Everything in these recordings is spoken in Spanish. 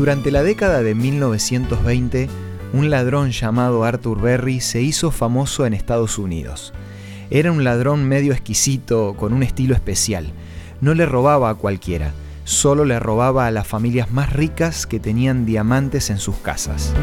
Durante la década de 1920, un ladrón llamado Arthur Berry se hizo famoso en Estados Unidos. Era un ladrón medio exquisito, con un estilo especial. No le robaba a cualquiera, solo le robaba a las familias más ricas que tenían diamantes en sus casas.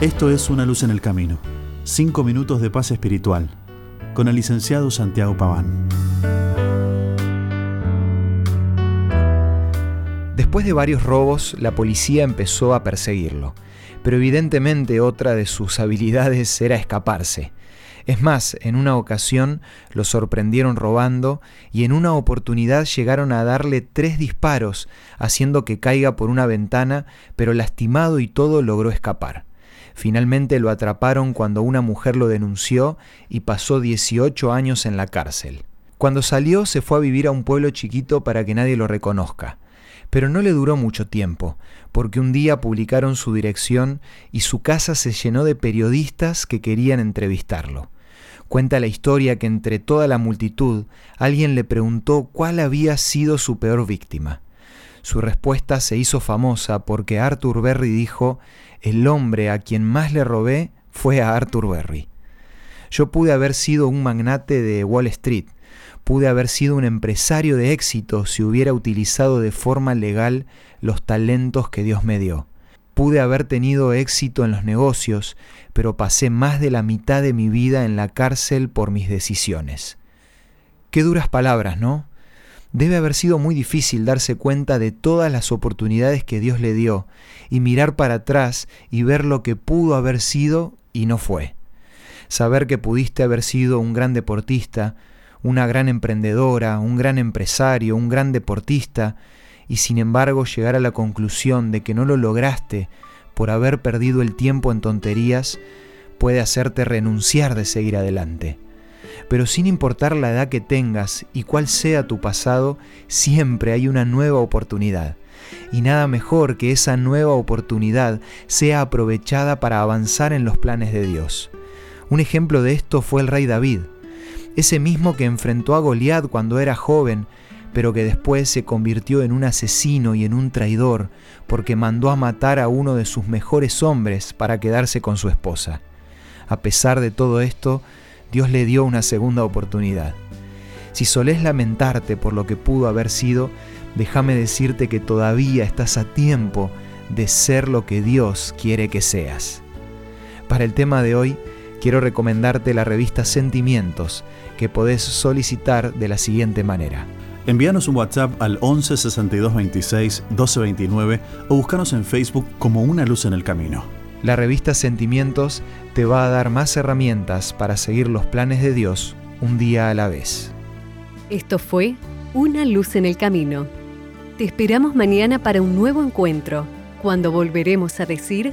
Esto es Una luz en el camino. Cinco minutos de paz espiritual. Con el licenciado Santiago Paván. Después de varios robos, la policía empezó a perseguirlo, pero evidentemente otra de sus habilidades era escaparse. Es más, en una ocasión lo sorprendieron robando y en una oportunidad llegaron a darle tres disparos, haciendo que caiga por una ventana, pero lastimado y todo logró escapar. Finalmente lo atraparon cuando una mujer lo denunció y pasó 18 años en la cárcel. Cuando salió se fue a vivir a un pueblo chiquito para que nadie lo reconozca. Pero no le duró mucho tiempo, porque un día publicaron su dirección y su casa se llenó de periodistas que querían entrevistarlo. Cuenta la historia que entre toda la multitud alguien le preguntó cuál había sido su peor víctima. Su respuesta se hizo famosa porque Arthur Berry dijo, el hombre a quien más le robé fue a Arthur Berry. Yo pude haber sido un magnate de Wall Street, pude haber sido un empresario de éxito si hubiera utilizado de forma legal los talentos que Dios me dio. Pude haber tenido éxito en los negocios, pero pasé más de la mitad de mi vida en la cárcel por mis decisiones. Qué duras palabras, ¿no? Debe haber sido muy difícil darse cuenta de todas las oportunidades que Dios le dio y mirar para atrás y ver lo que pudo haber sido y no fue. Saber que pudiste haber sido un gran deportista, una gran emprendedora, un gran empresario, un gran deportista, y sin embargo llegar a la conclusión de que no lo lograste por haber perdido el tiempo en tonterías, puede hacerte renunciar de seguir adelante. Pero sin importar la edad que tengas y cuál sea tu pasado, siempre hay una nueva oportunidad. Y nada mejor que esa nueva oportunidad sea aprovechada para avanzar en los planes de Dios. Un ejemplo de esto fue el rey David ese mismo que enfrentó a Goliat cuando era joven, pero que después se convirtió en un asesino y en un traidor, porque mandó a matar a uno de sus mejores hombres para quedarse con su esposa. A pesar de todo esto, Dios le dio una segunda oportunidad. Si solés lamentarte por lo que pudo haber sido, déjame decirte que todavía estás a tiempo de ser lo que Dios quiere que seas. Para el tema de hoy, quiero recomendarte la revista Sentimientos, que podés solicitar de la siguiente manera. Envíanos un WhatsApp al 11 62 26 12 29 o búscanos en Facebook como Una Luz en el Camino. La revista Sentimientos te va a dar más herramientas para seguir los planes de Dios un día a la vez. Esto fue Una Luz en el Camino. Te esperamos mañana para un nuevo encuentro, cuando volveremos a decir